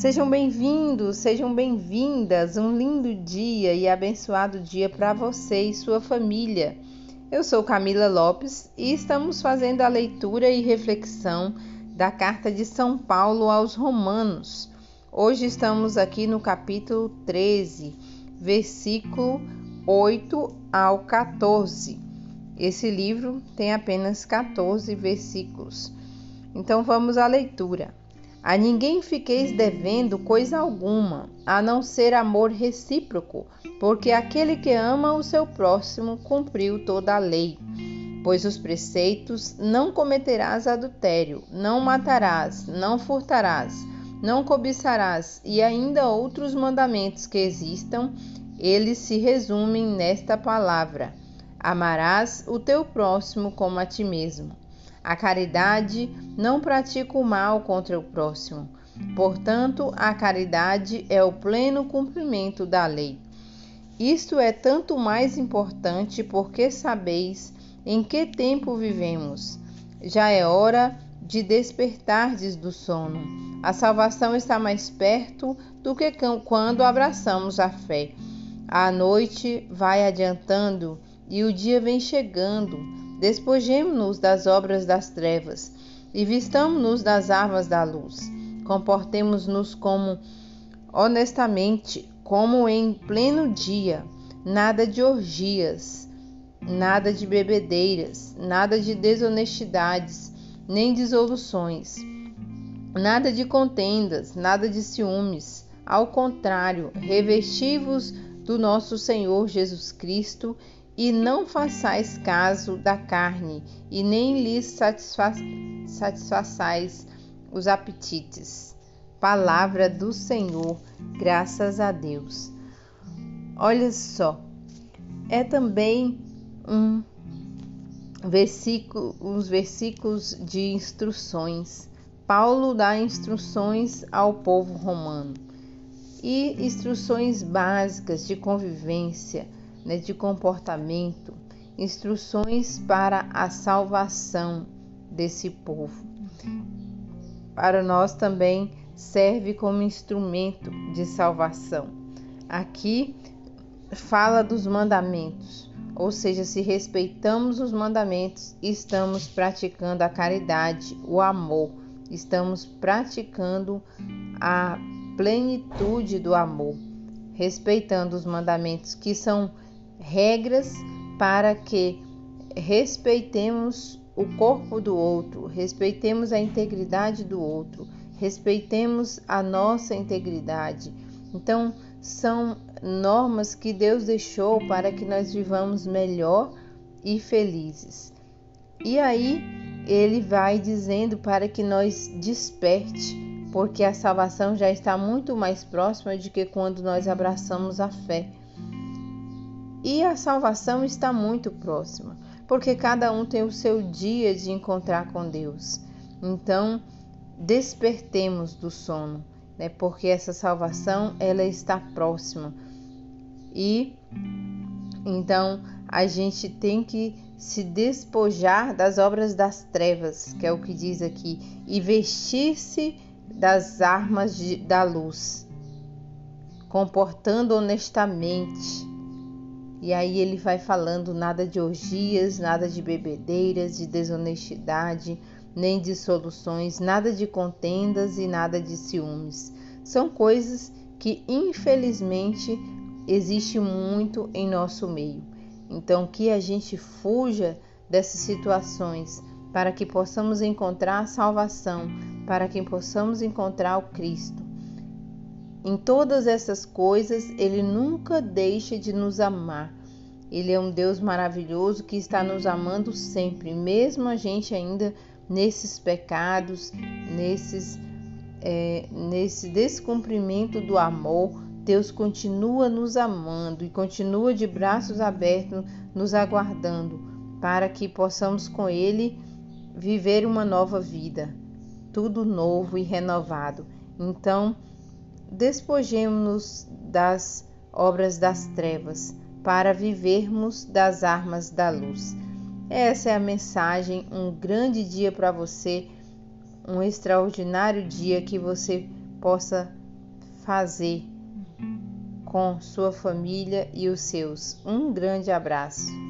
Sejam bem-vindos, sejam bem-vindas. Um lindo dia e abençoado dia para você e sua família. Eu sou Camila Lopes e estamos fazendo a leitura e reflexão da carta de São Paulo aos Romanos. Hoje estamos aqui no capítulo 13, versículo 8 ao 14. Esse livro tem apenas 14 versículos. Então vamos à leitura. A ninguém fiqueis devendo coisa alguma, a não ser amor recíproco, porque aquele que ama o seu próximo cumpriu toda a lei. Pois os preceitos: não cometerás adultério, não matarás, não furtarás, não cobiçarás e ainda outros mandamentos que existam, eles se resumem nesta palavra: amarás o teu próximo como a ti mesmo. A caridade não pratica o mal contra o próximo. Portanto, a caridade é o pleno cumprimento da lei. Isto é tanto mais importante porque sabeis em que tempo vivemos. Já é hora de despertardes do sono. A salvação está mais perto do que quando abraçamos a fé. A noite vai adiantando e o dia vem chegando Despojemo-nos das obras das trevas e vistamo-nos das armas da luz. Comportemos-nos como honestamente, como em pleno dia, nada de orgias, nada de bebedeiras, nada de desonestidades, nem dissoluções, nada de contendas, nada de ciúmes. Ao contrário, revesti-vos do nosso Senhor Jesus Cristo e não façais caso da carne, e nem lhes satisfa satisfaçais os apetites. Palavra do Senhor, graças a Deus. Olha só, é também um versículo, uns versículos de instruções. Paulo dá instruções ao povo romano e instruções básicas de convivência né, de comportamento, instruções para a salvação desse povo. Para nós também serve como instrumento de salvação. Aqui fala dos mandamentos, ou seja, se respeitamos os mandamentos, estamos praticando a caridade, o amor, estamos praticando a plenitude do amor, respeitando os mandamentos que são regras para que respeitemos o corpo do outro, respeitemos a integridade do outro, respeitemos a nossa integridade. Então, são normas que Deus deixou para que nós vivamos melhor e felizes. E aí ele vai dizendo para que nós desperte, porque a salvação já está muito mais próxima de que quando nós abraçamos a fé. E a salvação está muito próxima, porque cada um tem o seu dia de encontrar com Deus. Então, despertemos do sono, né? Porque essa salvação ela está próxima. E então a gente tem que se despojar das obras das trevas, que é o que diz aqui, e vestir-se das armas de, da luz, comportando honestamente e aí ele vai falando nada de orgias, nada de bebedeiras, de desonestidade, nem de soluções, nada de contendas e nada de ciúmes. São coisas que infelizmente existe muito em nosso meio. Então que a gente fuja dessas situações para que possamos encontrar a salvação, para que possamos encontrar o Cristo. Em todas essas coisas, Ele nunca deixa de nos amar. Ele é um Deus maravilhoso que está nos amando sempre, mesmo a gente ainda nesses pecados, nesses, é, nesse descumprimento do amor. Deus continua nos amando e continua de braços abertos nos aguardando para que possamos com Ele viver uma nova vida, tudo novo e renovado. Então, despojemos-nos das obras das trevas para vivermos das armas da luz. Essa é a mensagem, um grande dia para você, um extraordinário dia que você possa fazer com sua família e os seus. Um grande abraço.